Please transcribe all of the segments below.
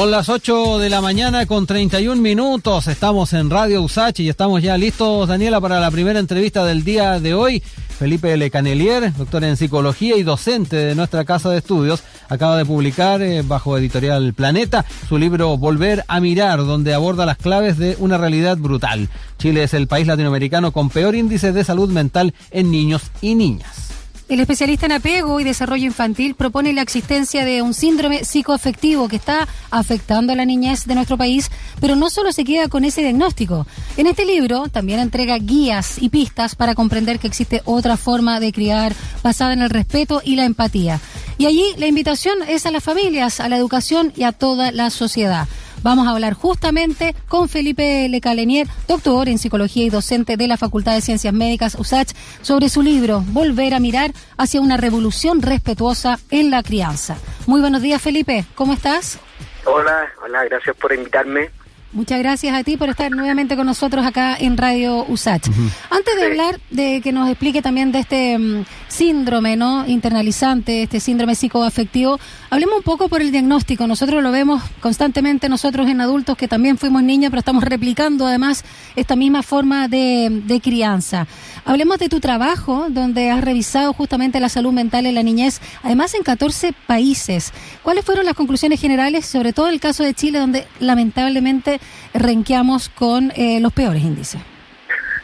Son las 8 de la mañana con 31 minutos. Estamos en Radio Usach y estamos ya listos, Daniela, para la primera entrevista del día de hoy. Felipe Le Canelier, doctor en psicología y docente de nuestra casa de estudios, acaba de publicar eh, bajo editorial Planeta su libro Volver a mirar, donde aborda las claves de una realidad brutal. Chile es el país latinoamericano con peor índice de salud mental en niños y niñas. El especialista en apego y desarrollo infantil propone la existencia de un síndrome psicoafectivo que está afectando a la niñez de nuestro país, pero no solo se queda con ese diagnóstico. En este libro también entrega guías y pistas para comprender que existe otra forma de criar basada en el respeto y la empatía. Y allí la invitación es a las familias, a la educación y a toda la sociedad. Vamos a hablar justamente con Felipe Lecalenier, doctor en psicología y docente de la Facultad de Ciencias Médicas USACH, sobre su libro Volver a mirar hacia una revolución respetuosa en la crianza. Muy buenos días, Felipe. ¿Cómo estás? Hola, hola, gracias por invitarme. Muchas gracias a ti por estar nuevamente con nosotros acá en Radio USACH. Antes de hablar de que nos explique también de este mm, síndrome no internalizante, este síndrome psicoafectivo, hablemos un poco por el diagnóstico. Nosotros lo vemos constantemente nosotros en adultos que también fuimos niños, pero estamos replicando además esta misma forma de, de crianza. Hablemos de tu trabajo, donde has revisado justamente la salud mental en la niñez, además en 14 países. ¿Cuáles fueron las conclusiones generales, sobre todo el caso de Chile, donde lamentablemente renqueamos con eh, los peores índices.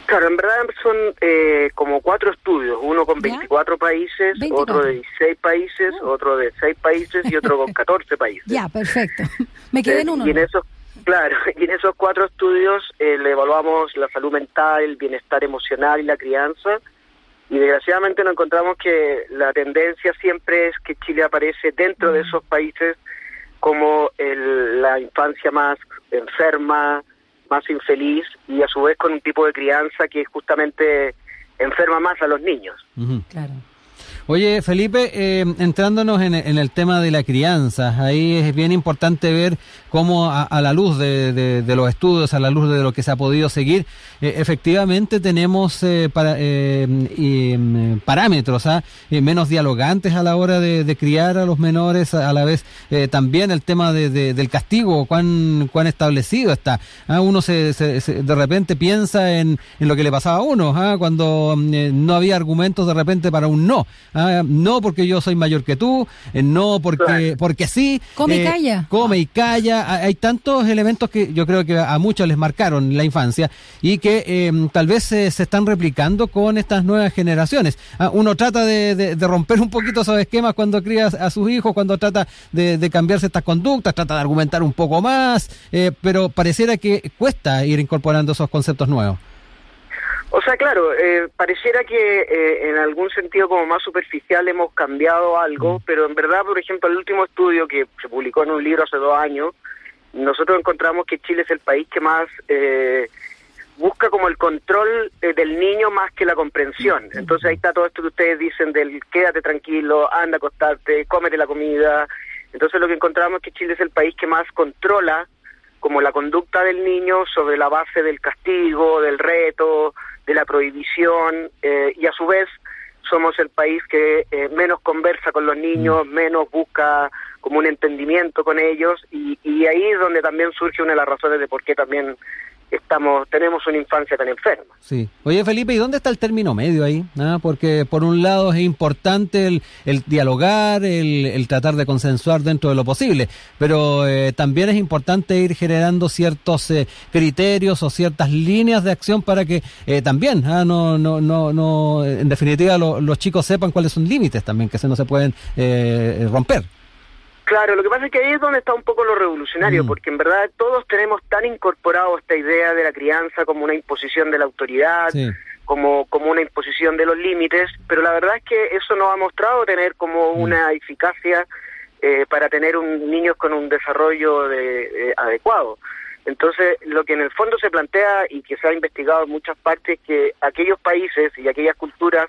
Claro, en verdad son eh, como cuatro estudios, uno con 24 países, otro de 16 países, oh. otro de 6 países y otro con 14 países. Ya, perfecto. Me quedé en uno. Y en esos, claro, y en esos cuatro estudios eh, le evaluamos la salud mental, el bienestar emocional y la crianza. Y desgraciadamente nos encontramos que la tendencia siempre es que Chile aparece dentro de mm. esos países como el, la infancia más enferma, más infeliz y a su vez con un tipo de crianza que justamente enferma más a los niños. Claro. Oye, Felipe, eh, entrándonos en, el tema de la crianza, ahí es bien importante ver cómo a, la luz de, los estudios, a la luz de lo que se ha podido seguir, eh, efectivamente tenemos eh, para, mm, parámetros ¿ah? menos dialogantes a la hora de, criar a los menores, a la vez también el tema del castigo, cuán, cuán establecido está. ¿ah? Uno se, de repente piensa en, lo que le pasaba a uno, ¿ah? cuando mm, no había argumentos de repente para un no. Ah, no porque yo soy mayor que tú, eh, no porque porque sí. Come y eh, calla. Come y calla. Hay tantos elementos que yo creo que a muchos les marcaron la infancia y que em, tal vez se, están replicando con estas nuevas generaciones. Ah, uno trata de, romper un poquito esos esquemas cuando cría a sus hijos, cuando trata de, cambiarse estas conductas, trata de argumentar un poco más, eh, pero pareciera que cuesta ir incorporando esos conceptos nuevos. O sea, claro, eh, pareciera que eh, en algún sentido como más superficial hemos cambiado algo, mm. pero en verdad, por ejemplo, el último estudio que se publicó en un libro hace dos años, nosotros encontramos que Chile es el país que más eh, busca como el control del niño más que la comprensión. Mm. Entonces ahí está todo esto que ustedes dicen del quédate tranquilo, anda a acostarte, cómete la comida. Entonces lo que encontramos es que Chile es el país que más controla como la conducta del niño sobre la base del castigo, del reto, de la prohibición eh, y a su vez somos el país que eh, menos conversa con los niños, mm. menos busca como un entendimiento con ellos y, y ahí es donde también surge una de las razones de por qué también estamos tenemos una infancia tan enferma. Sí. Oye, Felipe, ¿y dónde está el término medio ahí? ¿Ah? Porque por un lado es importante el, el dialogar, el, el, tratar de consensuar dentro de lo posible, pero eh, también es importante ir generando ciertos eh, criterios o ciertas líneas de acción para que eh, también, ¿ah? no, no, no, no, en definitiva, los chicos sepan cuáles son límites también que se no se pueden romper. Claro, lo que pasa es que ahí es donde está un poco lo revolucionario, mm. porque en verdad todos tenemos tan incorporado esta idea de la crianza como una imposición de la autoridad, como, como una imposición de los límites, pero la verdad es que eso nos ha mostrado tener como mm. una eficacia eh, para tener un niños con un desarrollo de, adecuado. Entonces, lo que en el fondo se plantea y que se ha investigado en muchas partes, es que aquellos países y aquellas culturas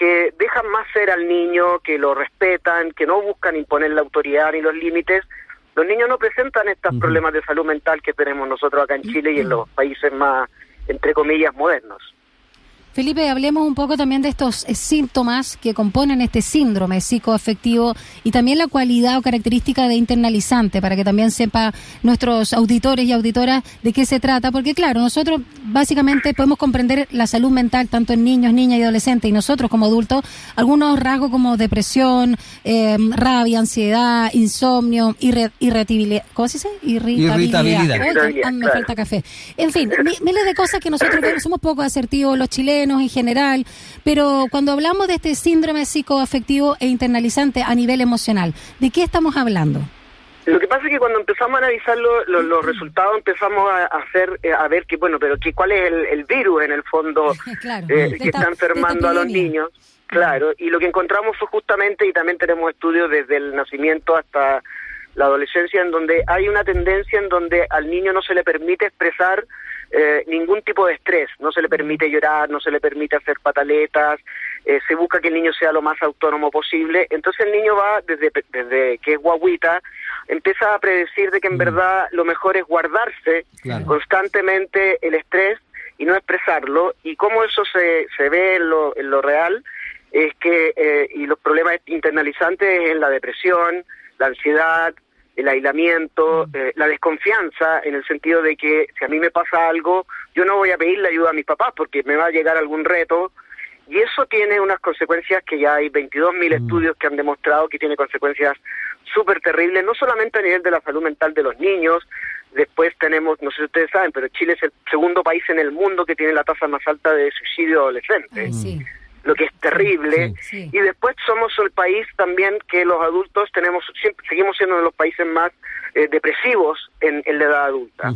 que dejan más ser al niño, que lo respetan, que no buscan imponer la autoridad ni los límites, los niños no presentan estos problemas de salud mental que tenemos nosotros acá en Chile y en los países más, entre comillas, modernos. Felipe, hablemos un poco también de estos eh, síntomas que componen este síndrome psicoafectivo y también la cualidad o característica de internalizante, para que también sepa nuestros auditores y auditoras de qué se trata, porque claro, nosotros básicamente podemos comprender la salud mental tanto en niños, niñas y adolescentes y nosotros como adultos, algunos rasgos como depresión, eh, rabia, ansiedad, insomnio, irritabilidad, ¿cómo se dice? Irritabilidad. Ah, me falta café. En fin, miles de cosas que nosotros vemos, somos poco asertivos los chilenos, en general, pero cuando hablamos de este síndrome psicoafectivo e internalizante a nivel emocional, ¿de qué estamos hablando? Lo que pasa es que cuando empezamos a analizar los resultados empezamos a, hacer eh, a ver que bueno, pero que cuál es el, virus en el fondo eh, que está enfermando a los niños. Claro, y lo que encontramos fue justamente, y también tenemos estudios desde el nacimiento hasta la adolescencia, en donde hay una tendencia en donde al niño no se le permite expresar eh, ningún tipo de estrés, no se le permite llorar, no se le permite hacer pataletas, eh, se busca que el niño sea lo más autónomo posible, entonces el niño va desde, desde que es guaguita, empieza a predecir de que en mm. verdad lo mejor es guardarse constantemente el estrés y no expresarlo, y cómo eso se, se ve en lo, en lo real es que, eh, y los problemas internalizantes en la depresión, la ansiedad, el aislamiento, mm. eh, la desconfianza, en el sentido de que si a mí me pasa algo, yo no voy a pedirle ayuda a mis papás porque me va a llegar algún reto. Y eso tiene unas consecuencias que ya hay 22.000 mm. estudios que han demostrado que tiene consecuencias súper terribles, no solamente a nivel de la salud mental de los niños, después tenemos, no sé si ustedes saben, pero Chile es el segundo país en el mundo que tiene la tasa más alta de suicidio adolescente lo que es terrible. Y después somos el país también que los adultos tenemos, siempre, seguimos siendo uno de los países más eh, depresivos en, la edad adulta.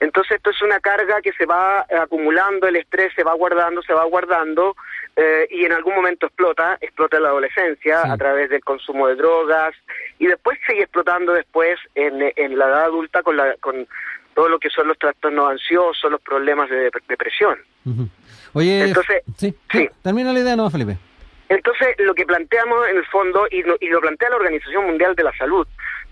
Entonces esto es una carga que se va acumulando, el estrés se va guardando, se va guardando eh, y en algún momento explota, explota en la adolescencia a través del consumo de drogas y después sigue explotando después en, en la edad adulta con, la, con todo lo que son los trastornos ansiosos, los problemas de depresión. Oye, entonces, sí, termina la idea, ¿no, Felipe? Entonces, lo que planteamos en el fondo, y lo, y lo plantea la Organización Mundial de la Salud,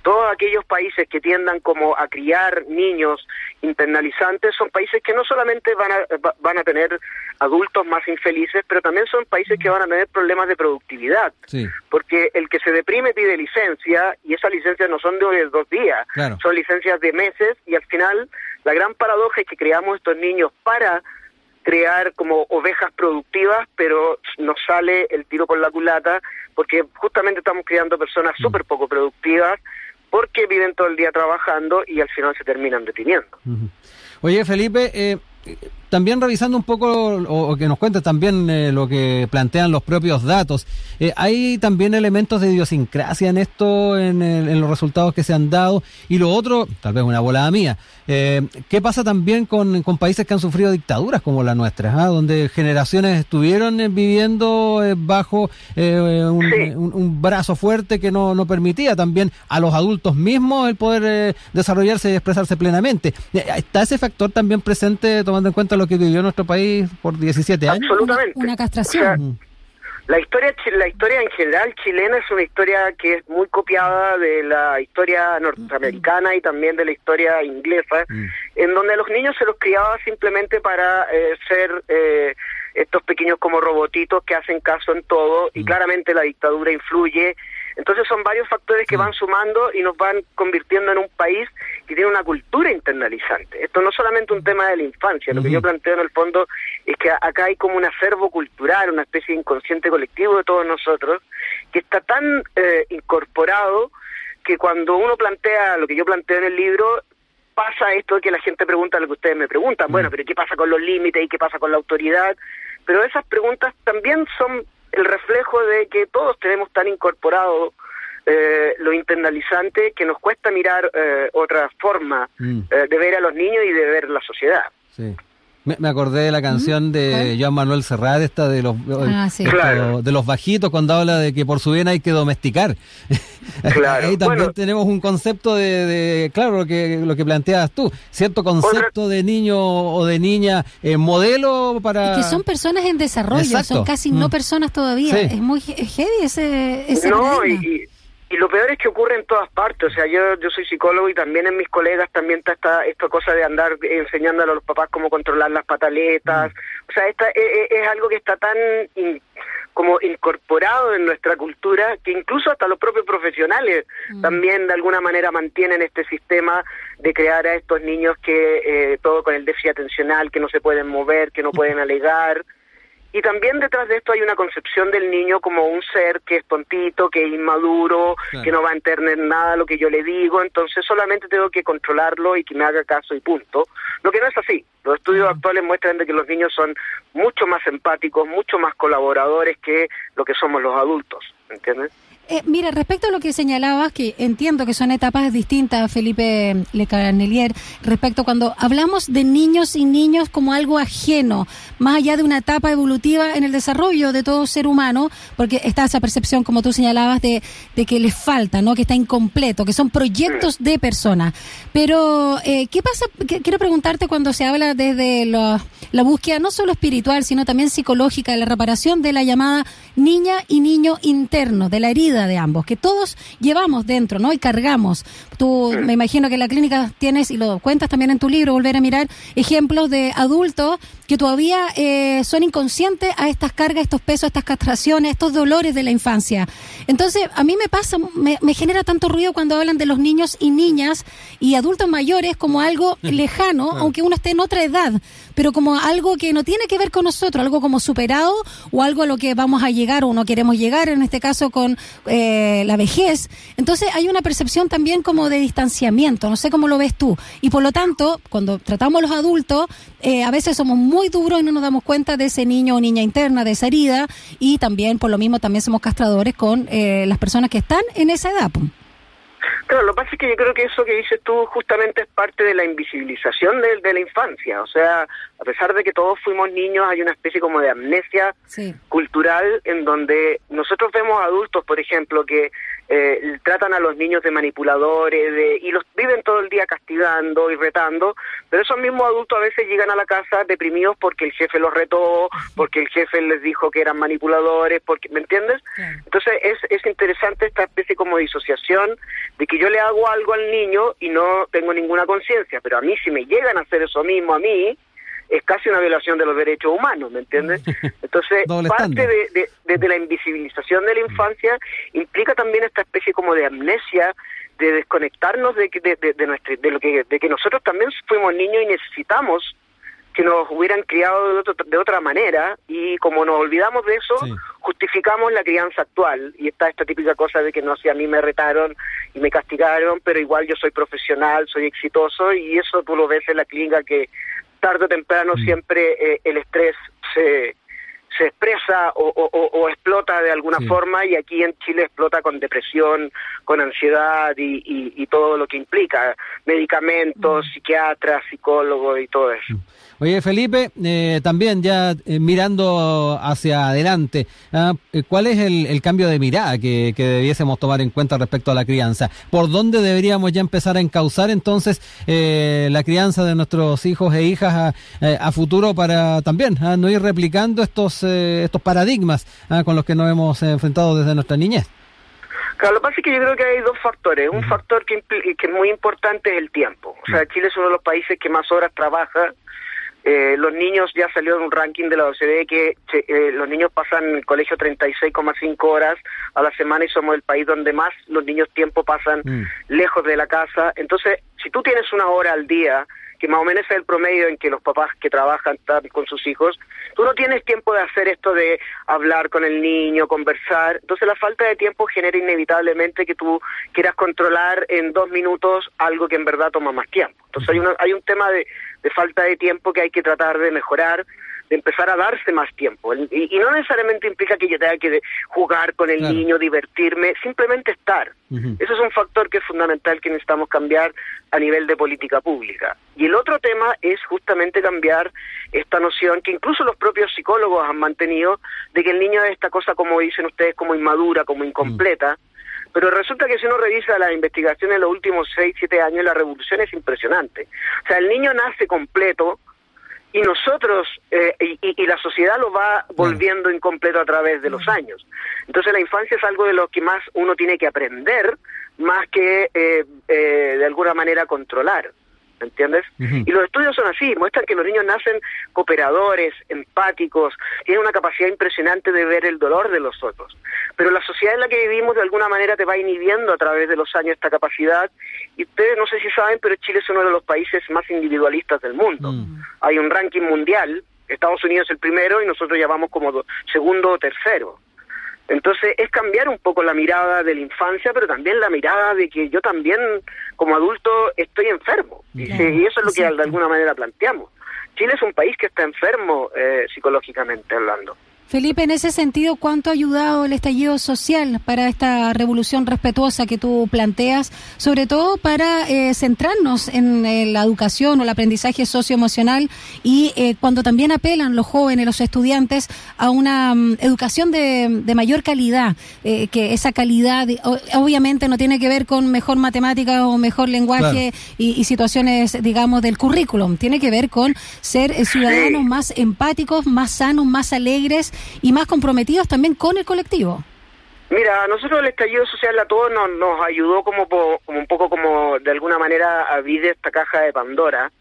todos aquellos países que tiendan como a criar niños internalizantes son países que no solamente van a, van a tener adultos más infelices, pero también son países que van a tener problemas de productividad. Porque el que se deprime pide licencia y esas licencias no son de dos días, son licencias de meses y al final la gran paradoja es que creamos estos niños para crear como ovejas productivas, pero nos sale el tiro por la culata, porque justamente estamos creando personas mm. súper poco productivas, porque viven todo el día trabajando y al final se terminan deteniendo. Oye, Felipe, eh, también revisando un poco, o, que nos cuente también eh, lo que plantean los propios datos, eh, hay también elementos de idiosincrasia en esto, en, los resultados que se han dado. Y lo otro, tal vez una volada mía, eh, ¿qué pasa también con, países que han sufrido dictaduras como la nuestra, ah, donde generaciones estuvieron viviendo bajo un, brazo fuerte que no, no permitía también a los adultos mismos el poder desarrollarse y expresarse plenamente? ¿Está ese factor también presente tomando en cuenta lo que vivió nuestro país por 17 años? Absolutamente. Una, castración. la historia la historia en general chilena es una historia que es muy copiada de la historia norteamericana y también de la historia inglesa, mm. en donde los niños se los criaba simplemente para eh, ser eh, estos pequeños como robotitos que hacen caso en todo y mm. claramente la dictadura influye entonces son varios factores que van sumando y nos van convirtiendo en un país que tiene una cultura internalizante. Esto no es solamente un tema de la infancia, lo que yo planteo en el fondo es que acá hay como un acervo cultural, una especie de inconsciente colectivo de todos nosotros, que está tan eh, incorporado que cuando uno plantea lo que yo planteo en el libro, pasa esto de que la gente pregunta lo que ustedes me preguntan, bueno, pero ¿qué pasa con los límites y qué pasa con la autoridad? Pero esas preguntas también son el reflejo de que todos tenemos tan incorporado eh, lo internalizante que nos cuesta mirar eh, otra forma mm. eh, de ver a los niños y de ver la sociedad. Sí. Me, acordé de la canción de Joan Manuel Serrat, esta de los ah, de los bajitos, cuando habla de que por su bien hay que domesticar. Ahí también tenemos un concepto de, claro, lo que, lo que planteas tú, cierto concepto de niño o de niña eh, modelo para... que son personas en desarrollo, son casi no mm. personas todavía. Es muy heavy ese... ese no, y, Y lo peor es que ocurre en todas partes, o sea, yo, yo soy psicólogo y también en mis colegas también está esta, esta cosa de andar enseñándole a los papás cómo controlar las pataletas, o sea, esta, es, e, es algo que está tan como incorporado en nuestra cultura que incluso hasta los propios profesionales mm. también de alguna manera mantienen este sistema de crear a estos niños que eh, todo con el déficit atencional, que no se pueden mover, que no pueden alegar. Y también detrás de esto hay una concepción del niño como un ser que es tontito, que es inmaduro, que no va a entender nada lo que yo le digo, entonces solamente tengo que controlarlo y que me haga caso y punto. Lo que no es así. Los estudios actuales muestran de que los niños son mucho más empáticos, mucho más colaboradores que lo que somos los adultos, ¿entiendes? Eh, mira, respecto a lo que señalabas, que entiendo que son etapas distintas, Felipe Lecanelier, respecto cuando hablamos de niños y niños como algo ajeno, más allá de una etapa evolutiva en el desarrollo de todo ser humano, porque está esa percepción, como tú señalabas, de, de que les falta, ¿no? que está incompleto, que son proyectos de personas. Pero, eh, ¿qué pasa? quiero preguntarte cuando se habla desde la, la búsqueda no solo espiritual, sino también psicológica, de la reparación de la llamada niña y niño interno, de la herida de ambos, que todos llevamos dentro, ¿no? Y cargamos. Tú, me imagino que en la clínica tienes, y lo cuentas también en tu libro, volver a mirar ejemplos de adultos que todavía eh, son inconscientes a estas cargas, estos pesos, estas castraciones, estos dolores de la infancia. Entonces, a mí me pasa, me, genera tanto ruido cuando hablan de los niños y niñas y adultos mayores como algo lejano, aunque uno esté en otra edad, pero como algo que no tiene que ver con nosotros, algo como superado o algo a lo que vamos a llegar o no queremos llegar, en este caso con eh, la vejez. Entonces, hay una percepción también como de distanciamiento, no sé cómo lo ves tú. Y por lo tanto, cuando tratamos a los adultos, eh, a veces somos muy muy duro y no nos damos cuenta de ese niño o niña interna, de esa herida, y también, por lo mismo, también somos castradores con eh, las personas que están en esa edad. Claro, lo que pasa es que yo creo que eso que dices tú justamente es parte de la invisibilización de, de la infancia. O sea, a pesar de que todos fuimos niños, hay una especie como de amnesia cultural en donde nosotros vemos adultos, por ejemplo, que eh, tratan a los niños de manipuladores de, y los viven todo el día castigando y retando, pero esos mismos adultos a veces llegan a la casa deprimidos porque el jefe los retó, porque el jefe les dijo que eran manipuladores, porque ¿me entiendes? Entonces es, es interesante esta especie como disociación de que yo le hago algo al niño y no tengo ninguna conciencia, pero a mí si me llegan a hacer eso mismo a mí, es casi una violación de los derechos humanos, ¿me entiendes? Entonces, parte de, de, la invisibilización de la infancia implica también esta especie como de amnesia, de desconectarnos de, de, de, nuestro, de, lo que, de que nosotros también fuimos niños y necesitamos que nos hubieran criado de, de otra manera y como nos olvidamos de eso, justificamos la crianza actual y está esta típica cosa de que no sé, a mí me retaron y me castigaron, pero igual yo soy profesional, soy exitoso y eso tú lo ves en la clínica que tarde o temprano mm. siempre eh, el estrés se, se expresa o, o, explota de alguna forma y aquí en Chile explota con depresión, con ansiedad y, y, todo lo que implica, medicamentos, mm. psiquiatras, psicólogos y todo eso. Oye, Felipe, eh, también ya eh, mirando hacia adelante, ¿ah? eh, ¿cuál es el, cambio de mirada que, debiésemos tomar en cuenta respecto a la crianza? ¿Por dónde deberíamos ya empezar a encauzar entonces la crianza de nuestros hijos e hijas a, futuro para también ¿ah? no ir replicando estos, estos paradigmas ¿ah? con los que nos hemos enfrentado desde nuestra niñez? Claro, lo que pasa es que yo creo que hay dos factores. Un factor que, que es muy importante es el tiempo. O sea, Chile es uno de los países que más horas trabaja eh, los niños ya salió en un ranking de la OCDE que eh, los niños pasan en el colegio 36,5 horas a la semana y somos el país donde más los niños tiempo pasan mm. lejos de la casa. Entonces, si tú tienes una hora al día, que más o menos es el promedio en que los papás que trabajan están con sus hijos, tú no tienes tiempo de hacer esto de hablar con el niño, conversar. Entonces la falta de tiempo genera inevitablemente que tú quieras controlar en dos minutos algo que en verdad toma más tiempo. Entonces hay, hay un tema de, de falta de tiempo que hay que tratar de mejorar, de empezar a darse más tiempo. Y, no necesariamente implica que yo tenga que jugar con el niño, divertirme, simplemente estar. Eso es un factor que es fundamental que necesitamos cambiar a nivel de política pública. Y el otro tema es justamente cambiar esta noción que incluso los propios psicólogos han mantenido de que el niño es esta cosa, como dicen ustedes, como inmadura, como incompleta. Pero resulta que si uno revisa las investigaciones de los últimos 6, 7 años, la revolución es impresionante. O sea, el niño nace completo y nosotros eh, y, la sociedad lo va volviendo incompleto a través de los años. Entonces la infancia es algo de lo que más uno tiene que aprender, más que eh, eh, de alguna manera controlar. ¿Entiendes? Y los estudios son así, muestran que los niños nacen cooperadores, empáticos, tienen una capacidad impresionante de ver el dolor de los otros. Pero la sociedad en la que vivimos de alguna manera te va inhibiendo a través de los años esta capacidad. Y ustedes no sé si saben, pero Chile es uno de los países más individualistas del mundo. Mm. Hay un ranking mundial, Estados Unidos es el primero y nosotros ya vamos como segundo o tercero. Entonces es cambiar un poco la mirada de la infancia, pero también la mirada de que yo también como adulto estoy enfermo. Y, eso es lo que de alguna manera planteamos. Chile es un país que está enfermo eh, psicológicamente hablando. Felipe, en ese sentido, ¿cuánto ha ayudado el estallido social para esta revolución respetuosa que tú planteas, sobre todo para eh, centrarnos en eh, la educación o el aprendizaje socioemocional y eh, cuando también apelan los jóvenes, los estudiantes a una mm, educación de, mayor calidad, que esa calidad obviamente no tiene que ver con mejor matemática o mejor lenguaje y, situaciones, digamos, del currículum, tiene que ver con ser ciudadanos más empáticos, más sanos, más alegres y más comprometidos también con el colectivo. Mira, a nosotros el estallido social a todos nos, ayudó como, como un poco como de alguna manera a abrir esta caja de Pandora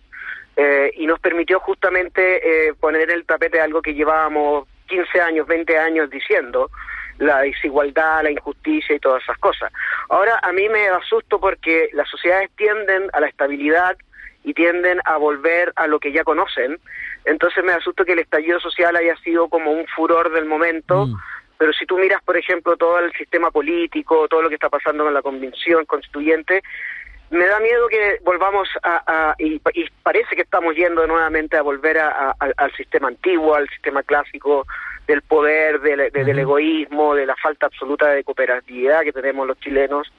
eh, y nos permitió justamente eh, poner el tapete algo que llevábamos 15 años, 20 años diciendo, la desigualdad, la injusticia y todas esas cosas. Ahora a mí me asusto porque las sociedades tienden a la estabilidad y tienden a volver a lo que ya conocen entonces me asusta que el estallido social haya sido como un furor del momento, mm. pero si tú miras, por ejemplo, todo el sistema político, todo lo que está pasando con la convención constituyente, me da miedo que volvamos a, y, parece que estamos yendo nuevamente a volver al sistema antiguo, al sistema clásico del poder, del, del egoísmo, de la falta absoluta de cooperatividad que tenemos los chilenos.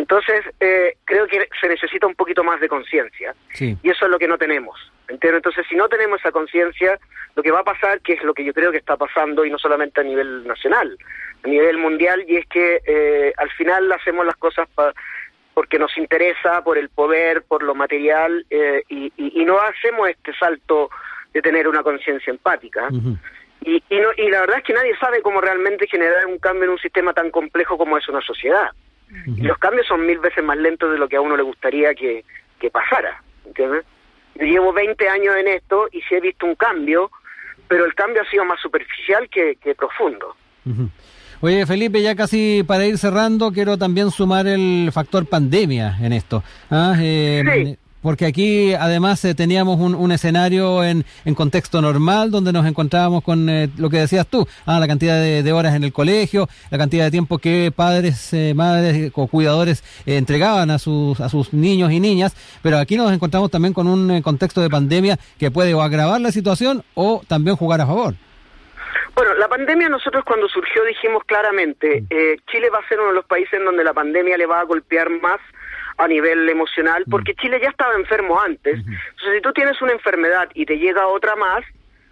Entonces, eh, creo que se necesita un poquito más de conciencia. Y eso es lo que no tenemos. Entonces, si no tenemos esa conciencia, lo que va a pasar, que es lo que yo creo que está pasando, y no solamente a nivel nacional, a nivel mundial, y es que eh, al final hacemos las cosas porque nos interesa, por el poder, por lo material, eh, y, no hacemos este salto de tener una conciencia empática. y, y, no, y la verdad es que nadie sabe cómo realmente generar un cambio en un sistema tan complejo como es una sociedad. Y los cambios son mil veces más lentos de lo que a uno le gustaría que, que pasara. ¿entiendes? Yo llevo 20 años en esto y sí he visto un cambio, pero el cambio ha sido más superficial que, que profundo. Oye, Felipe, ya casi para ir cerrando, quiero también sumar el factor pandemia en esto. ¿ah? Eh, porque aquí además eh, teníamos un, un escenario en, en, contexto normal donde nos encontrábamos con eh, lo que decías tú, ah, la cantidad de, horas en el colegio, la cantidad de tiempo que padres, eh, madres o cuidadores entregaban a sus, a sus niños y niñas, pero aquí nos encontramos también con un contexto de pandemia que puede o agravar la situación o también jugar a favor. Bueno, la pandemia nosotros cuando surgió dijimos claramente, mm. Chile va a ser uno de los países en donde la pandemia le va a golpear más a nivel emocional, mm. porque Chile ya estaba enfermo antes. Entonces, si tú tienes una enfermedad y te llega otra más,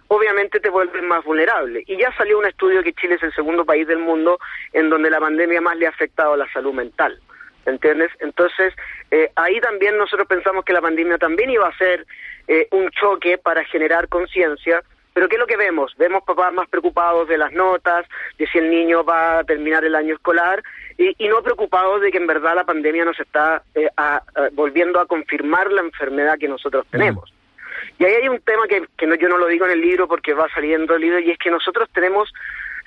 obviamente te vuelves más vulnerable. Y ya salió un estudio que Chile es el segundo país del mundo en donde la pandemia más le ha afectado a la salud mental. ¿Entiendes? Entonces, eh, ahí también nosotros pensamos que la pandemia también iba a ser eh, un choque para generar conciencia pero ¿qué es lo que vemos? Vemos papás más preocupados de las notas, de si el niño va a terminar el año escolar y, no preocupados de que en verdad la pandemia nos está eh, volviendo a confirmar la enfermedad que nosotros mm. tenemos. Y ahí hay un tema que, no, yo no lo digo en el libro porque va saliendo el libro y es que nosotros tenemos,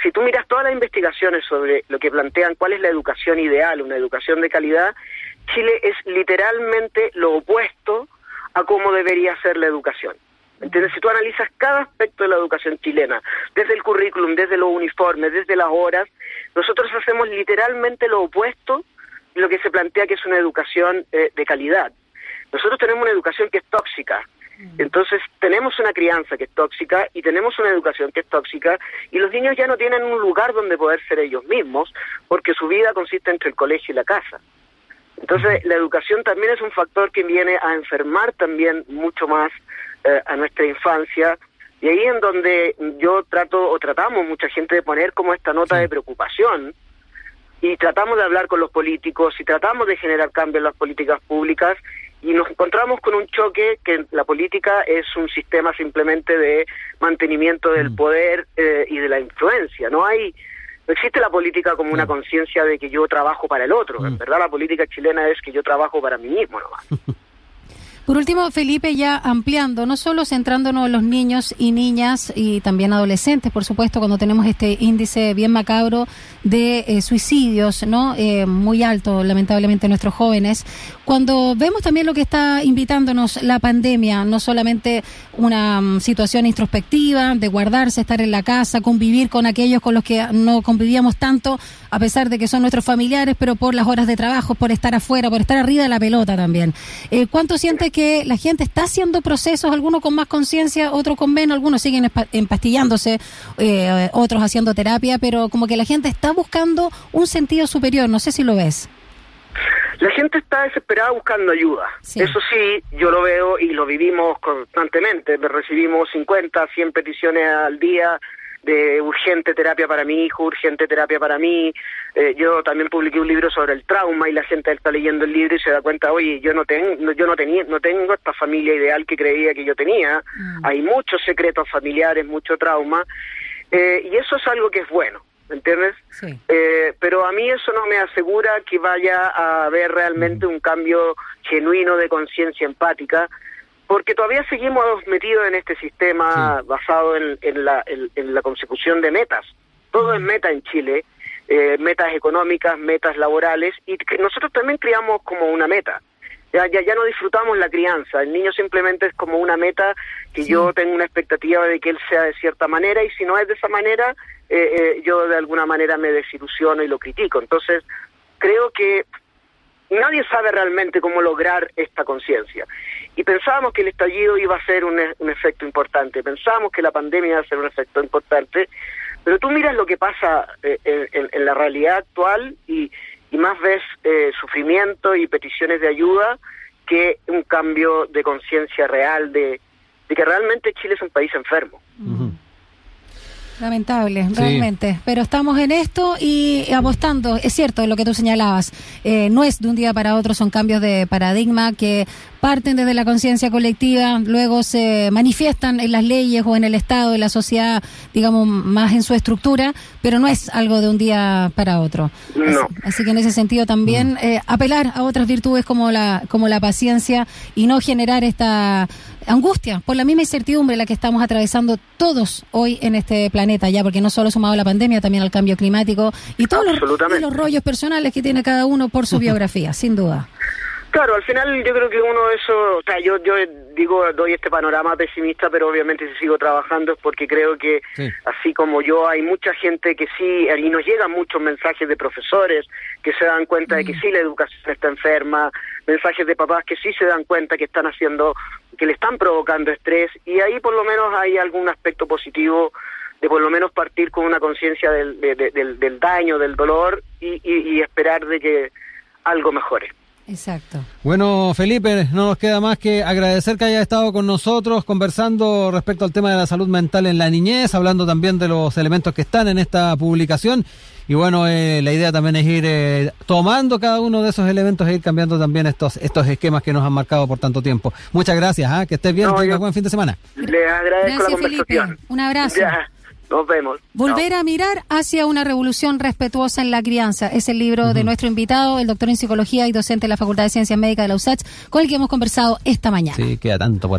si tú miras todas las investigaciones sobre lo que plantean cuál es la educación ideal, una educación de calidad, Chile es literalmente lo opuesto a cómo debería ser la educación. ¿Entiendes? Si tú analizas cada aspecto de la educación chilena, desde el currículum, desde los uniformes, desde las horas, nosotros hacemos literalmente lo opuesto de lo que se plantea que es una educación eh, de calidad. Nosotros tenemos una educación que es tóxica. Entonces tenemos una crianza que es tóxica y tenemos una educación que es tóxica y los niños ya no tienen un lugar donde poder ser ellos mismos porque su vida consiste entre el colegio y la casa. Entonces la educación también es un factor que viene a enfermar también mucho más eh, a nuestra infancia. Y ahí en donde yo trato o tratamos mucha gente de poner como esta nota de preocupación y tratamos de hablar con los políticos y tratamos de generar cambios en las políticas públicas y nos encontramos con un choque que la política es un sistema simplemente de mantenimiento del mm. poder eh, y de la influencia. No hay, no existe la política como una conciencia de que yo trabajo para el otro. En mm. verdad la política chilena es que yo trabajo para mí mismo nomás. Por último, Felipe, ya ampliando, no solo centrándonos en los niños y niñas y también adolescentes, por supuesto, cuando tenemos este índice bien macabro de eh, suicidios, ¿no? Eh, muy alto, lamentablemente, en nuestros jóvenes. Cuando vemos también lo que está invitándonos la pandemia, no solamente una mm, situación introspectiva de guardarse, estar en la casa, convivir con aquellos con los que no convivíamos tanto, a pesar de que son nuestros familiares, pero por las horas de trabajo, por estar afuera, por estar arriba de la pelota también. Eh, ¿Cuánto siente que la gente está haciendo procesos, algunos con más conciencia, otros con menos, algunos siguen empastillándose, eh, otros haciendo terapia, pero como que la gente está buscando un sentido superior, no sé si lo ves. La gente está desesperada buscando ayuda. Eso sí, yo lo veo y lo vivimos constantemente. Recibimos 50, 100 peticiones al día de urgente terapia para mi hijo, urgente terapia para mí. Eh, yo también publiqué un libro sobre el trauma y la gente está leyendo el libro y se da cuenta, oye, yo no tengo, yo no tenía, no tengo esta familia ideal que creía que yo tenía. Mm. Hay muchos secretos familiares, mucho trauma, eh, y eso es algo que es bueno. ¿Me entiendes? Eh, pero a mí eso no me asegura que vaya a haber realmente mm. un cambio genuino de conciencia empática porque todavía seguimos metidos en este sistema basado en, la, en, la consecución de metas. Todo es meta en Chile, eh, metas económicas, metas laborales, y que nosotros también criamos como una meta. Ya, ya, ya no disfrutamos la crianza, el niño simplemente es como una meta que yo tengo una expectativa de que él sea de cierta manera y si no es de esa manera, eh, eh, yo de alguna manera me desilusiono y lo critico. Entonces, creo que nadie sabe realmente cómo lograr esta conciencia. Y pensábamos que el estallido iba a ser un, efecto importante, pensábamos que la pandemia iba a ser un efecto importante, pero tú miras lo que pasa eh, en, la realidad actual y, más ves eh, sufrimiento y peticiones de ayuda que un cambio de conciencia real de, que realmente Chile es un país enfermo. Lamentable, realmente. Pero estamos en esto y apostando. Es cierto lo que tú señalabas. Eh, no es de un día para otro, son cambios de paradigma que parten desde la conciencia colectiva, luego se manifiestan en las leyes o en el Estado, en la sociedad, digamos, más en su estructura, pero no es algo de un día para otro. Así, que en ese sentido también mm. eh, apelar a otras virtudes como la, como la paciencia y no generar esta angustia por la misma incertidumbre la que estamos atravesando todos hoy en este planeta ya, porque no solo sumado a la pandemia, también al cambio climático y todos los, los rollos personales que tiene cada uno por su biografía, sin duda. Claro, al final yo creo que uno de esos, o sea, yo, yo digo, doy este panorama pesimista, pero obviamente si sigo trabajando es porque creo que así como yo hay mucha gente que sí, y nos llegan muchos mensajes de profesores que se dan cuenta de que mm. sí la educación está enferma, mensajes de papás que sí se dan cuenta que están haciendo, que le están provocando estrés, y ahí por lo menos hay algún aspecto positivo de por lo menos partir con una conciencia del, del, daño, del dolor y, y esperar de que algo mejore. Exacto. Bueno, Felipe, no nos queda más que agradecer que haya estado con nosotros conversando respecto al tema de la salud mental en la niñez, hablando también de los elementos que están en esta publicación. Y bueno, eh, la idea también es ir eh, tomando cada uno de esos elementos e ir cambiando también estos estos esquemas que nos han marcado por tanto tiempo. Muchas gracias, ¿ah? que estés bien, tenga buen fin de semana. Le agradezco la conversación. Felipe. Un abrazo. Nos vemos. Volver a mirar hacia una revolución respetuosa en la crianza. Es el libro de nuestro invitado, el doctor en psicología y docente de la Facultad de Ciencias Médicas de la USACH, con el que hemos conversado esta mañana. Sí, queda tanto por